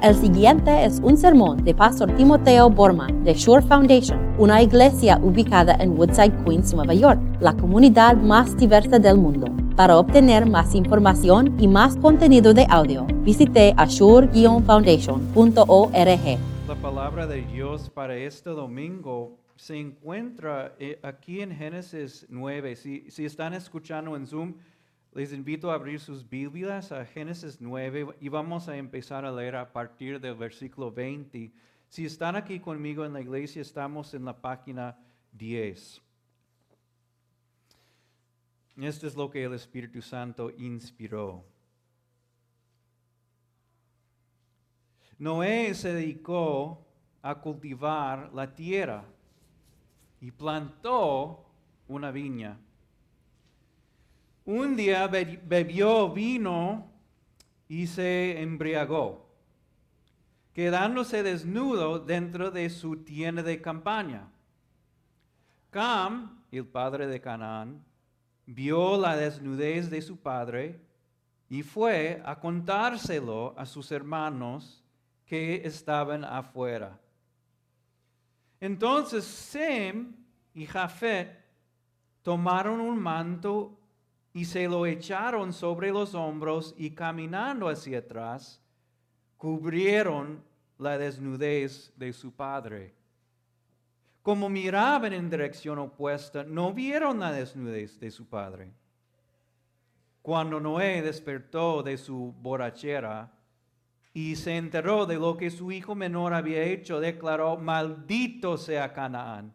El siguiente es un sermón de Pastor Timoteo Borman de Shore Foundation, una iglesia ubicada en Woodside, Queens, Nueva York, la comunidad más diversa del mundo. Para obtener más información y más contenido de audio, visite ashore-foundation.org. La palabra de Dios para este domingo se encuentra eh, aquí en Génesis 9. Si, si están escuchando en Zoom, les invito a abrir sus Biblias a Génesis 9 y vamos a empezar a leer a partir del versículo 20. Si están aquí conmigo en la iglesia, estamos en la página 10. Esto es lo que el Espíritu Santo inspiró. Noé se dedicó a cultivar la tierra y plantó una viña. Un día bebió vino y se embriagó, quedándose desnudo dentro de su tienda de campaña. Cam, el padre de Canaán, vio la desnudez de su padre y fue a contárselo a sus hermanos que estaban afuera. Entonces Sem y Jafet tomaron un manto y se lo echaron sobre los hombros y caminando hacia atrás, cubrieron la desnudez de su padre. Como miraban en dirección opuesta, no vieron la desnudez de su padre. Cuando Noé despertó de su borrachera y se enteró de lo que su hijo menor había hecho, declaró, maldito sea Canaán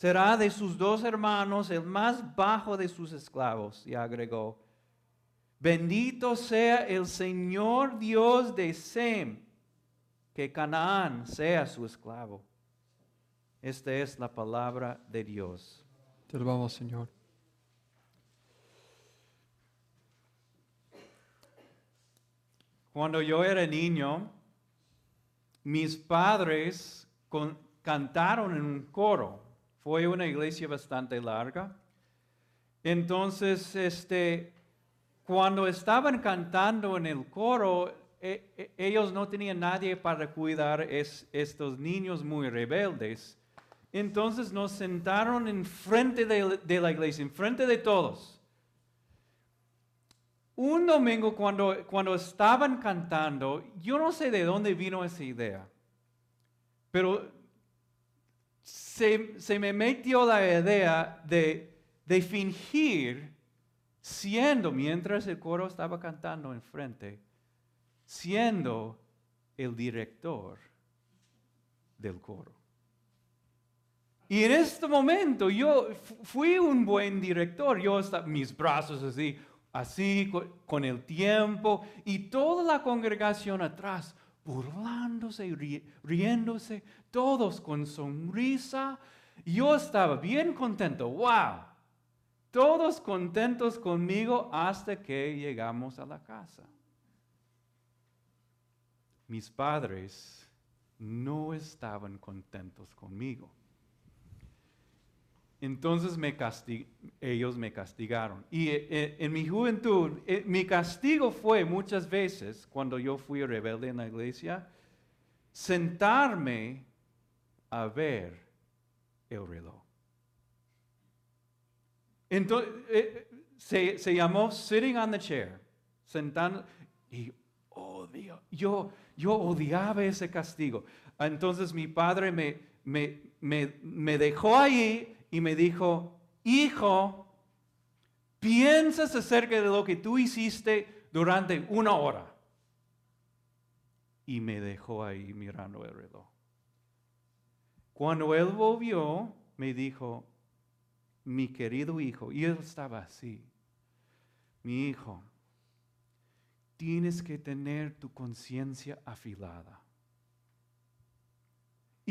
será de sus dos hermanos el más bajo de sus esclavos. Y agregó, bendito sea el Señor Dios de Sem, que Canaán sea su esclavo. Esta es la palabra de Dios. Te alabamos, Señor. Cuando yo era niño, mis padres cantaron en un coro fue una iglesia bastante larga. Entonces, este, cuando estaban cantando en el coro, e, e, ellos no tenían nadie para cuidar es, estos niños muy rebeldes. Entonces nos sentaron enfrente de, de la iglesia, enfrente de todos. Un domingo cuando, cuando estaban cantando, yo no sé de dónde vino esa idea, pero se, me metió la idea de, fingir siendo, mientras el coro estaba cantando enfrente, siendo el director del coro. Y en este momento yo fui un buen director, yo estaba, mis brazos así, así con, el tiempo y toda la congregación atrás burlándose y riéndose, todos con sonrisa. Yo estaba bien contento, wow. Todos contentos conmigo hasta que llegamos a la casa. Mis padres no estaban contentos conmigo. Entonces me ellos me castigaron. Y eh, eh, en mi juventud, eh, mi castigo fue muchas veces, cuando yo fui rebelde en la iglesia, sentarme a ver el reloj. Entonces, se, se, llamó sitting on the chair, sentando, y odio, yo, yo odiaba ese castigo. Entonces mi padre me, me, me, me dejó ahí y me dijo, hijo, piensas acerca de lo que tú hiciste durante una hora. Y me dejó ahí mirando el reloj. Cuando él volvió, me dijo, mi querido hijo, y él estaba así, mi hijo, tienes que tener tu conciencia afilada.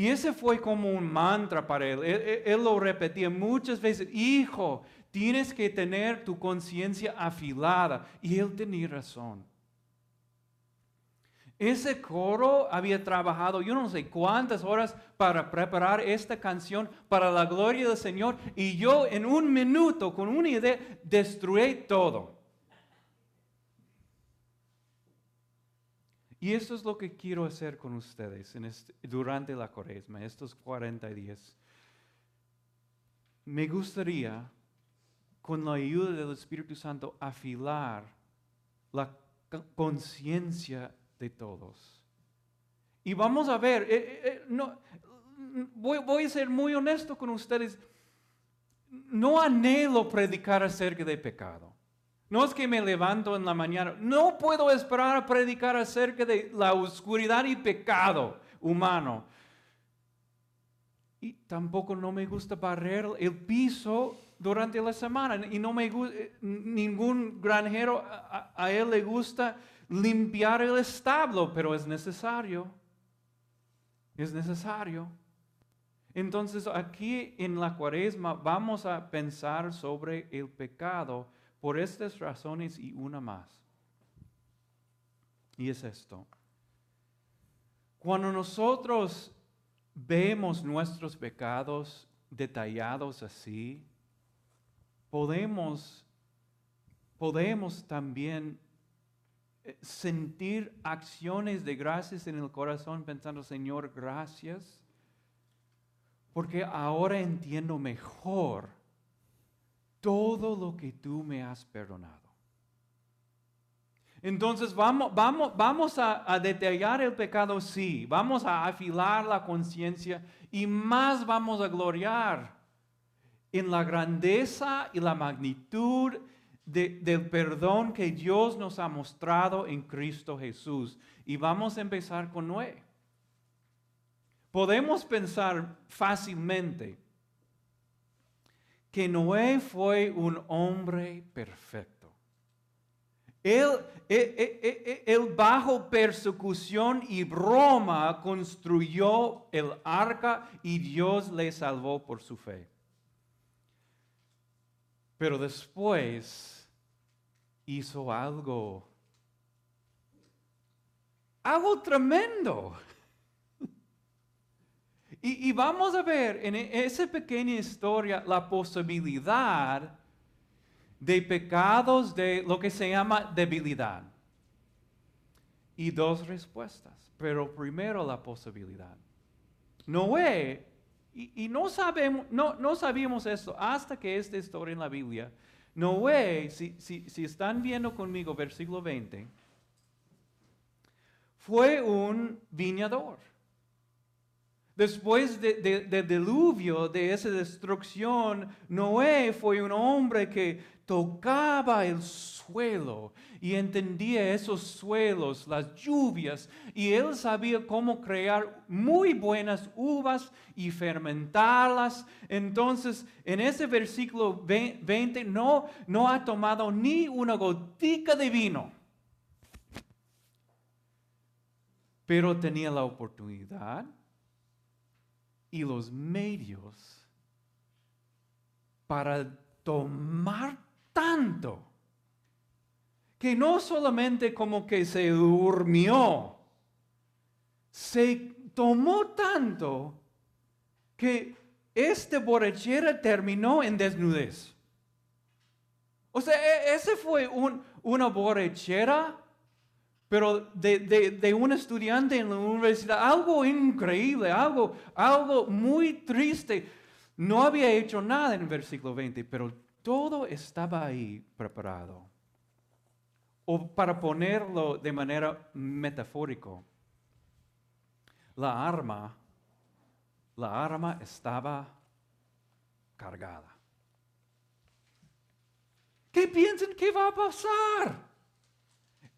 Y ese fue como un mantra para él. él. lo repetía muchas veces, hijo, tienes que tener tu conciencia afilada. Y él tenía razón. Ese coro había trabajado yo no sé cuántas horas para preparar esta canción para la gloria del Señor y yo en un minuto con una idea destruí todo. Y eso es lo que quiero hacer con ustedes este- durante la cuaresma, estos 40 días. Me gustaría, con la ayuda del Espíritu Santo, afilar la conciencia de todos. Y vamos a ver, eh, eh, eh, no, voy, voy a ser muy honesto con ustedes. No anhelo predicar acerca de pecado. No es que me levanto en la mañana. No puedo esperar a predicar acerca de la oscuridad y pecado humano. Y tampoco no me gusta barrer el piso durante la semana. Y no me gusta, ningún granjero, a, a- a él le gusta limpiar el establo, pero es necesario. Es necesario. Entonces aquí en la cuaresma vamos a pensar sobre el pecado por estas razones y una más. Y es esto. Cuando nosotros vemos nuestros pecados detallados así, podemos, podemos también eh, sentir acciones de gracias en el corazón pensando, Señor, gracias, porque ahora entiendo mejor todo lo que tú me has perdonado. Entonces vamos, vamos, vamos a, detallar el pecado, sí, vamos a afilar la conciencia y más vamos a gloriar en la grandeza y la magnitud de- del perdón que Dios nos ha mostrado en Cristo Jesús. Y vamos a empezar con Noé. Podemos pensar fácilmente que Noé fue un hombre perfecto. Él, él- él- él- él bajo persecución y broma construyó el arca y Dios le salvó por su fe. Pero después hizo algo, algo tremendo. Y, vamos a ver en e- esa pequeña historia la posibilidad de pecados de lo que se llama debilidad. Y dos respuestas, pero primero la posibilidad. Noé, y, y no, sabemos, no, no sabíamos esto hasta que esta historia en la Biblia, Noé, si, si, si están viendo conmigo versículo 20, fue un viñador. Después de- de- del diluvio, de esa destrucción, Noé fue un hombre que tocaba el suelo y entendía esos suelos, las lluvias, y él sabía cómo crear muy buenas uvas y fermentarlas. Entonces, en ese versículo ve- 20, no, no ha tomado ni una gotica de vino, pero tenía la oportunidad y los medios para tomar tanto que no solamente como que se durmió, se tomó tanto que esta borrachera terminó en desnudez. O sea, e- ese fue un- una borrachera, pero de, de- de un estudiante en la universidad, algo increíble, algo, algo muy triste. No había hecho nada en el versículo 20, pero todo estaba ahí preparado. O para ponerlo de manera metafórica, la arma, la arma estaba cargada. ¿Qué piensan que va a pasar?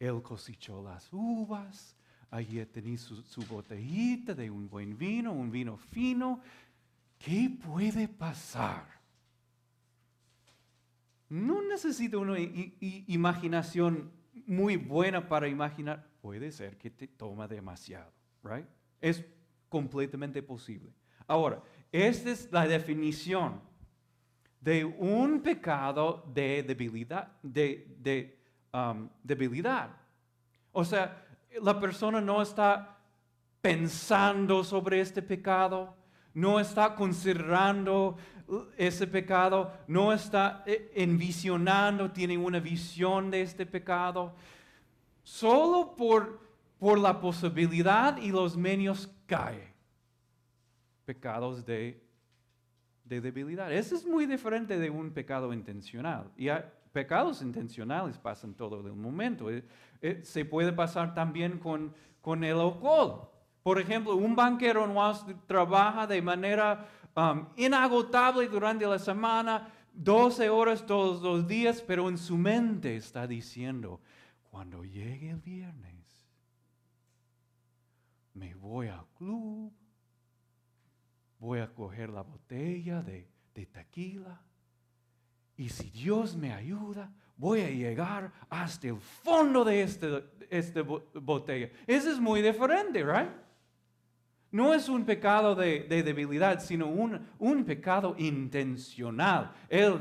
Él cosechó las uvas, allí tenía su, su botellita de un buen vino, un vino fino. ¿Qué puede pasar? No necesita una imaginación muy buena para imaginar. Puede ser que te toma demasiado, right? Es completamente posible. Ahora, esta es la definición de un pecado de debilidad, de, de, um, debilidad. O sea, la persona no está pensando sobre este pecado, no está considerando ese pecado, no está eh, envisionando, tiene una visión de este pecado. Solo por, por la posibilidad y los medios cae. Pecados de, de debilidad. Eso es muy diferente de un pecado intencional. Y hay, pecados intencionales pasan todo el momento. Eh, eh, se puede pasar también con, con el alcohol. Por ejemplo, un banquero no trabaja de manera um, inagotable durante la semana, 12 horas todos los días, pero en su mente está diciendo, cuando llegue el viernes, me voy al club, voy a coger la botella de, de tequila y si Dios me ayuda, voy a llegar hasta el fondo de esta este botella. Eso es muy diferente, ¿right? No es un pecado de, debilidad, sino un, un, pecado intencional. Él,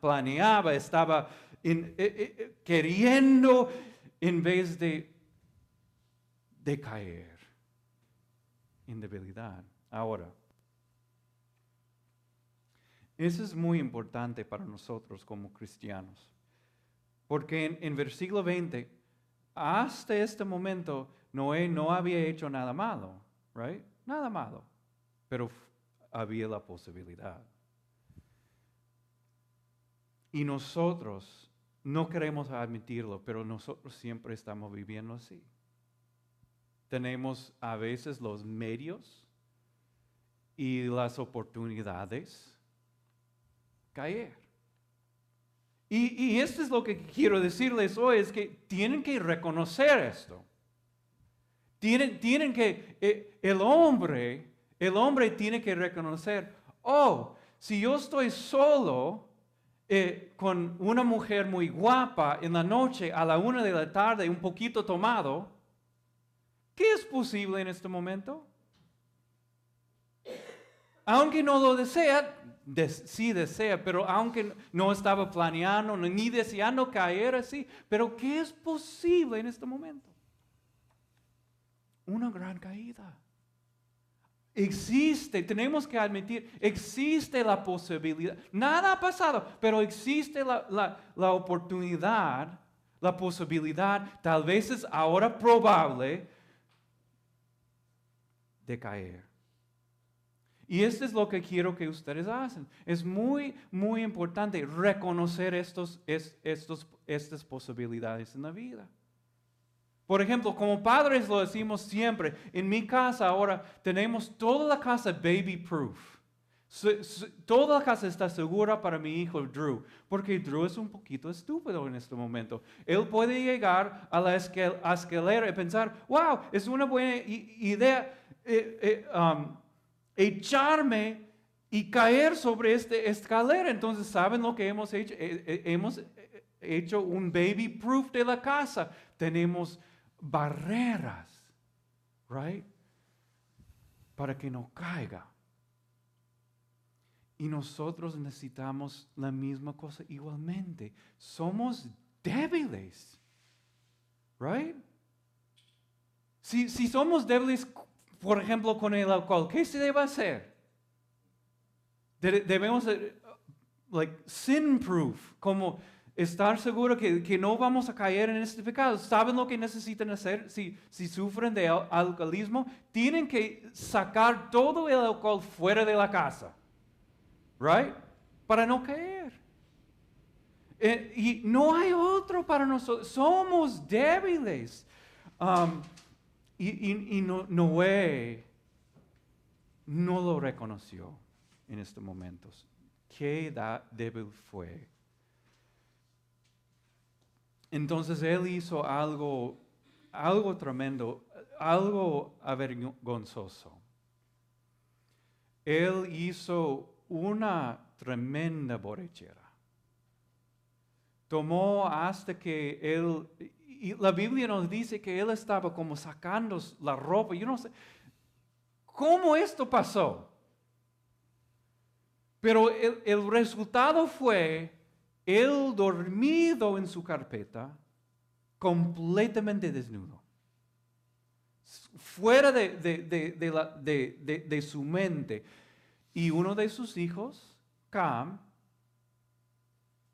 planeaba, estaba eh, eh, eh, queriendo en vez de, de caer en debilidad. Ahora, eso es muy importante para nosotros como cristianos. Porque en, en versículo 20, hasta este momento, Noé no había hecho nada malo, right? Nada malo. Pero había la posibilidad. Y nosotros no queremos admitirlo, pero nosotros siempre estamos viviendo así. Tenemos a veces los medios y las oportunidades caer. Y, esto es lo que quiero decirles hoy, es que tienen que reconocer esto. Tienen, tienen que, eh, el hombre, el hombre tiene que reconocer, oh, si yo estoy solo eh, con una mujer muy guapa en la noche a la una de la tarde, un poquito tomado, ¿qué es posible en este momento? Aunque no lo desea, sí desea, pero aunque no estaba planeando ni deseando caer así, pero ¿qué es posible en este momento? Una gran caída. Existe, tenemos que admitir, existe la posibilidad. Nada ha pasado, pero existe la, la oportunidad, la posibilidad, tal vez es ahora probable, de caer. Y esto es lo que quiero que ustedes hacen. Es muy, muy importante reconocer estos, estos, estas posibilidades en la vida. Por ejemplo, como padres lo decimos siempre, en mi casa ahora tenemos toda la casa baby proof. Toda la casa está segura para mi hijo Drew, porque Drew es un poquito estúpido en este momento. Él puede llegar a la escalera y pensar, wow, es una buena idea. Eh, eh, um, echarme y caer sobre esta escalera. Entonces, ¿saben lo que hemos hecho? Eh, eh, hemos eh, hecho un baby proof de la casa. Tenemos barreras, right? Para que no caiga. Y nosotros necesitamos la misma cosa igualmente. Somos débiles, right? Si, si somos débiles, por ejemplo, con el alcohol, ¿qué se debe hacer? Debemos, like, sin proof, como estar seguro que, que, no vamos a caer en este pecado. ¿Saben lo que necesitan hacer si, si sufren de alcoholismo? Tienen que sacar todo el alcohol fuera de la casa, right? Para no caer. Eh, y no hay otro para nosotros. Somos débiles. Um, y, Noé no lo reconoció en estos momentos. Qué débil fue. Entonces él hizo algo, algo tremendo, algo avergonzoso. Él hizo una tremenda borrachera. Tomó hasta que él y la Biblia nos dice que él estaba como sacando la ropa. Yo no sé cómo esto pasó. Pero el, resultado fue él dormido en su carpeta, completamente desnudo. Fuera de, de, de, su mente. Y uno de sus hijos, Cam,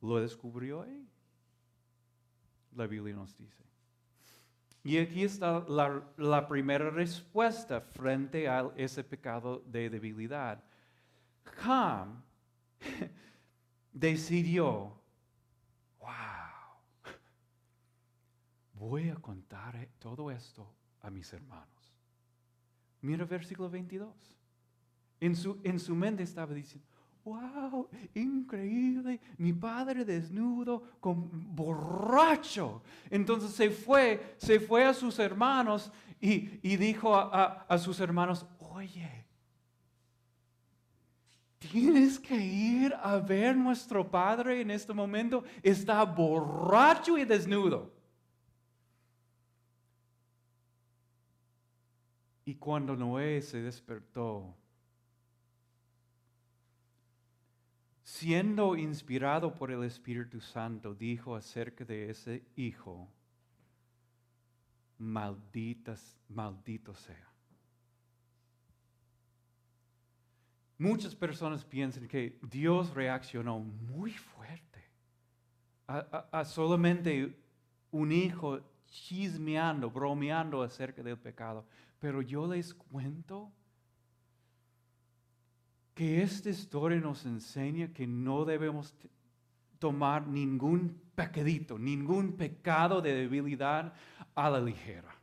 lo descubrió ahí la Biblia nos dice. Y aquí está la, primera respuesta frente a ese pecado de debilidad. Ham decidió, wow, voy a contar todo esto a mis hermanos. Mira versículo 22. En su, en su mente estaba diciendo, wow, increíble, mi padre desnudo, con borracho. Entonces se fue, se fue a sus hermanos y, dijo a sus hermanos, oye, tienes que ir a ver nuestro padre en este momento, está borracho y desnudo. Y cuando Noé se despertó, siendo inspirado por el Espíritu Santo, dijo acerca de ese hijo, malditas, maldito sea. Muchas personas piensan que Dios reaccionó muy fuerte a, a solamente un hijo chismeando, bromeando acerca del pecado. Pero yo les cuento que esta historia nos enseña que no debemos tomar ningún pecadito, ningún pecado de debilidad a la ligera.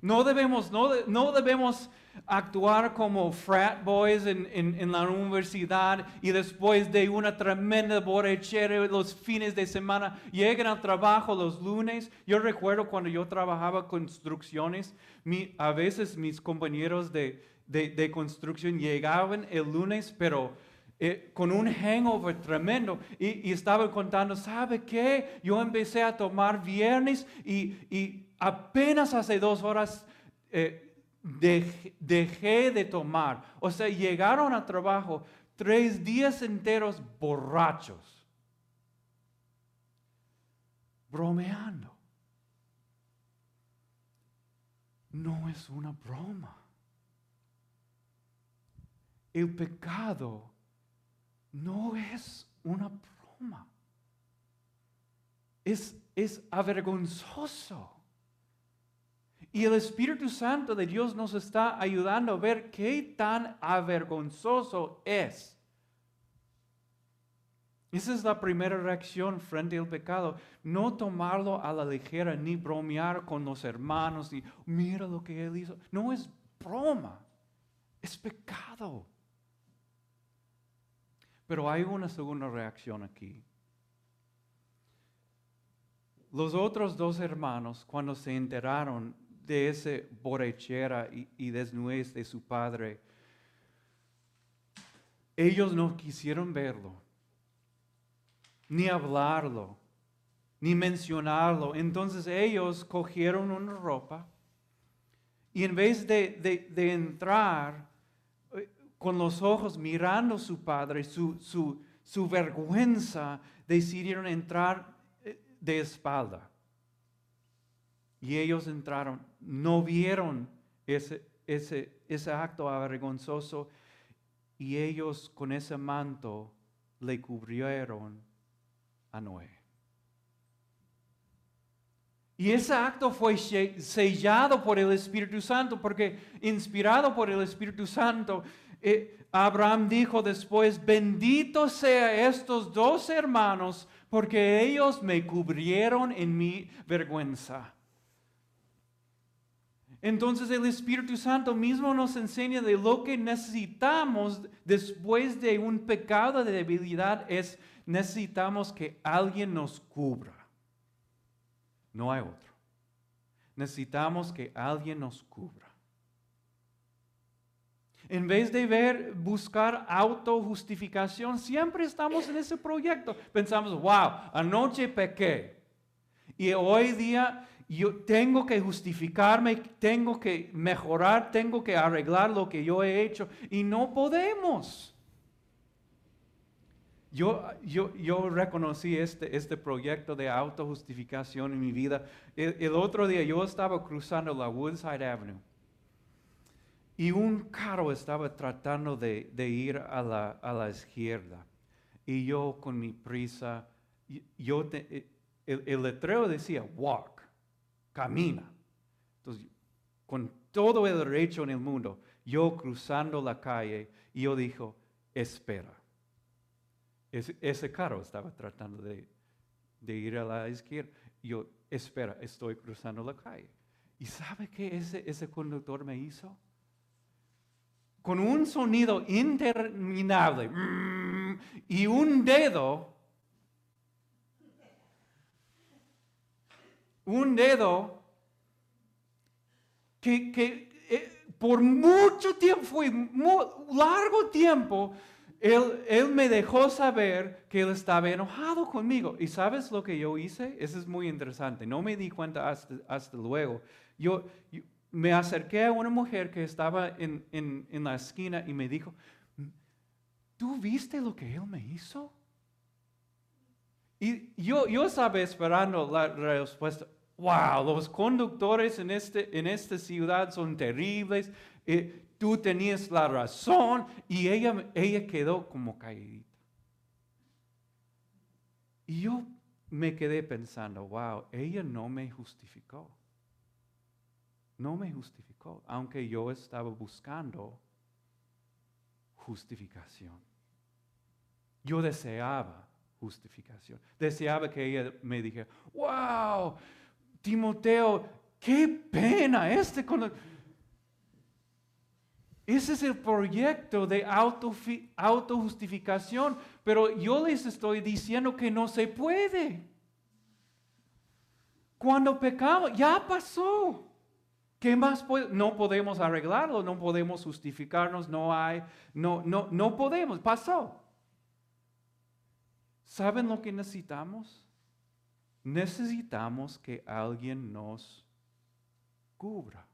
No debemos, no, no debemos actuar como frat boys en, en, la universidad y después de una tremenda borrachera los fines de semana llegan al trabajo los lunes. Yo recuerdo cuando yo trabajaba construcciones, mi, a veces mis compañeros de, de, de, construcción llegaban el lunes, pero eh, con un hangover tremendo y, y estaban contando, ¿sabe qué? Yo empecé a tomar viernes y, apenas hace dos horas... Eh, dejé de tomar. O sea, llegaron al trabajo tres días enteros borrachos, bromeando. No es una broma. El pecado no es una broma. Es, es avergonzoso. Y el Espíritu Santo de Dios nos está ayudando a ver qué tan avergonzoso es. Esa es la primera reacción frente al pecado. No tomarlo a la ligera ni bromear con los hermanos y mira lo que él hizo. No es broma, es pecado. Pero hay una segunda reacción aquí. Los otros dos hermanos, cuando se enteraron de ese borrachera y, desnudez de su padre. Ellos no quisieron verlo, ni hablarlo, ni mencionarlo. Entonces ellos cogieron una ropa y en vez de, entrar con los ojos mirando a su padre, su, su, su vergüenza, decidieron entrar eh, de espalda. Y ellos entraron, no vieron ese, ese, ese acto avergonzoso y ellos con ese manto le cubrieron a Noé. Y ese acto fue sellado por el Espíritu Santo, porque inspirado por el Espíritu Santo, Abraham dijo después, bendito sea estos dos hermanos, porque ellos me cubrieron en mi vergüenza. Entonces el Espíritu Santo mismo nos enseña de lo que necesitamos después de un pecado de debilidad es necesitamos que alguien nos cubra. No hay otro. Necesitamos que alguien nos cubra. En vez de ver, buscar autojustificación, siempre estamos en ese proyecto. Pensamos, wow, anoche pequé. Y hoy día yo tengo que justificarme, tengo que mejorar, tengo que arreglar lo que yo he hecho y no podemos. Yo, yo, yo reconocí este, este proyecto de autojustificación en mi vida. El, otro día yo estaba cruzando la Woodside Avenue y un carro estaba tratando de, ir a la, a la, izquierda. Y yo con mi prisa, yo te, eh, el, el letrero decía walk, camina. Entonces, con todo el derecho en el mundo, yo cruzando la calle, y yo dijo, espera. Ese, ese carro estaba tratando de, de ir a la izquierda. Yo, espera, estoy cruzando la calle. ¿Y sabe qué ese, ese conductor me hizo? Con un sonido interminable y un dedo, un dedo que, que eh, por mucho tiempo, fue mu- largo tiempo, él, él me dejó saber que él estaba enojado conmigo. ¿Y sabes lo que yo hice? Eso es muy interesante. No me di cuenta hasta, hasta luego. Yo me acerqué a una mujer que estaba en, en- la esquina y me dijo, ¿tú viste lo que él me hizo? Y yo, yo estaba esperando la respuesta. Wow, los conductores en, este, en esta ciudad son terribles. eh, tú tenías la razón. Y ella, ella quedó como caída. Y yo me quedé pensando, wow, ella no me justificó. No me justificó, aunque yo estaba buscando justificación. Yo deseaba justificación. Deseaba que ella me dijera, wow, Timoteo, qué pena este con Ese es el proyecto de autojustificación, pero yo les estoy diciendo que no se puede. Cuando pecamos, ya pasó. ¿Qué más No podemos arreglarlo, no podemos justificarnos, no hay, no, no, no podemos, pasó. ¿Saben lo que necesitamos? Necesitamos que alguien nos cubra.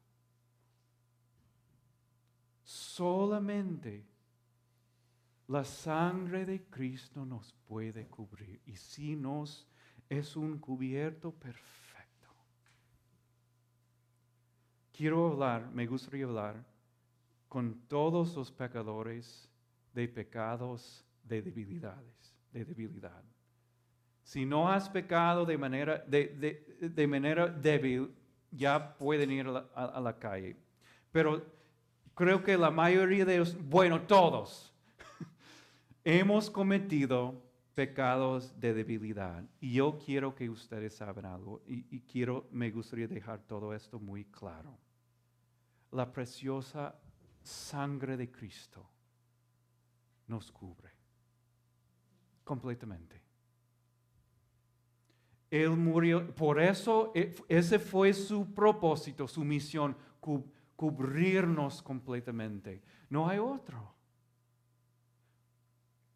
Solamente la sangre de Cristo nos puede cubrir y si nos es un cubierto perfecto. Quiero hablar, me gustaría hablar con todos los pecadores de pecados de debilidades, de debilidad. Si no has pecado de manera, de, de- de manera débil, ya pueden ir a la, a- a la calle. Pero creo que la mayoría de ellos, bueno, todos, hemos cometido pecados de debilidad. Y yo quiero que ustedes saben algo y, y quiero, me gustaría dejar todo esto muy claro. La preciosa sangre de Cristo nos cubre completamente. Él murió, por eso eh, ese fue su propósito, su misión, cu- cubrirnos completamente. No hay otro.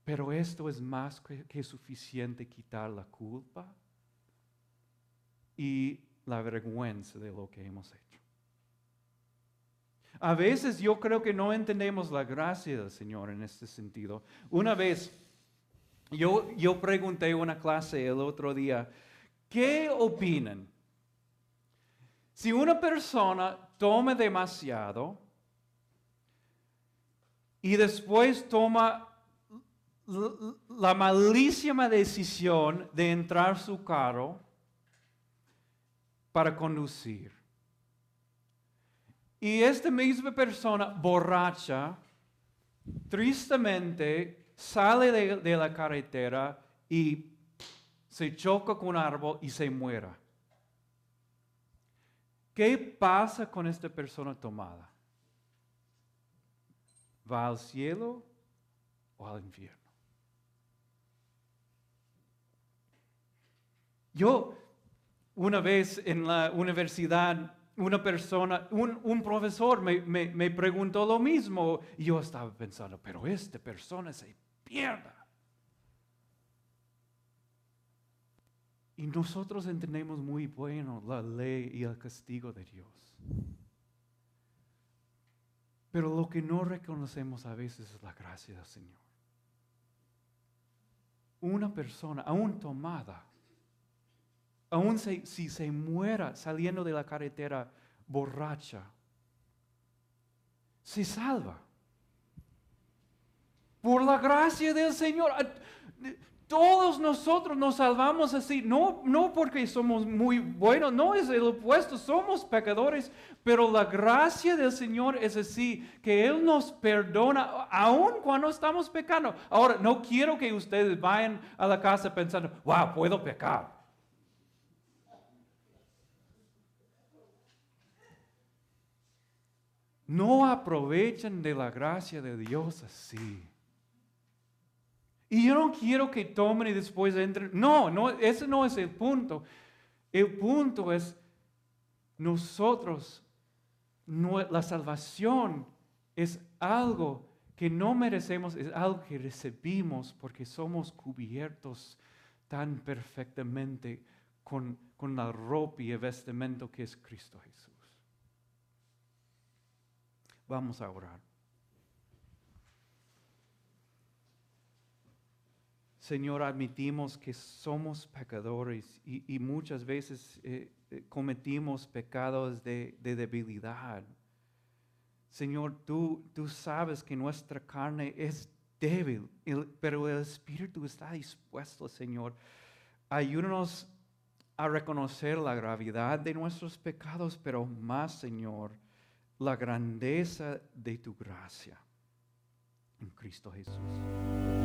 Pero esto es más que suficiente quitar la culpa y la vergüenza de lo que hemos hecho. A veces yo creo que no entendemos la gracia del Señor en este sentido. Una vez yo, yo pregunté en una clase el otro día, ¿qué opinan? Si una persona toma demasiado y después toma la malísima decisión de entrar su carro para conducir. Y esta misma persona borracha, tristemente, sale de, la carretera y se choca con un árbol y se muera. ¿Qué pasa con esta persona tomada? ¿Va al cielo o al infierno? Yo, una vez en la universidad, una persona, un, un profesor me, me- me preguntó lo mismo y yo estaba pensando, pero esta persona se pierda. Y nosotros entendemos muy bueno la ley y el castigo de Dios. Pero lo que no reconocemos a veces es la gracia del Señor. Una persona, aún tomada, aún se- si se muera saliendo de la carretera borracha, se salva. Por la gracia del Señor. Todos nosotros nos salvamos así, no, no porque somos muy buenos, no es el opuesto, somos pecadores, pero la gracia del Señor es así, que Él nos perdona aun cuando estamos pecando. Ahora, no quiero que ustedes vayan a la casa pensando, wow, puedo pecar. No aprovechen de la gracia de Dios así. Y yo no quiero que tomen y después entren. No, no, ese no es el punto. El punto es nosotros, la salvación es algo que no merecemos, es algo que recibimos porque somos cubiertos tan perfectamente con, con la ropa y el vestimento que es Cristo Jesús. Vamos a orar. Señor, admitimos que somos pecadores y, muchas veces eh, eh, cometimos pecados de, debilidad. Señor, tú, tú sabes que nuestra carne es débil, pero el Espíritu está dispuesto, Señor. Ayúdanos a reconocer la gravedad de nuestros pecados, pero más, Señor, la grandeza de tu gracia en Cristo Jesús.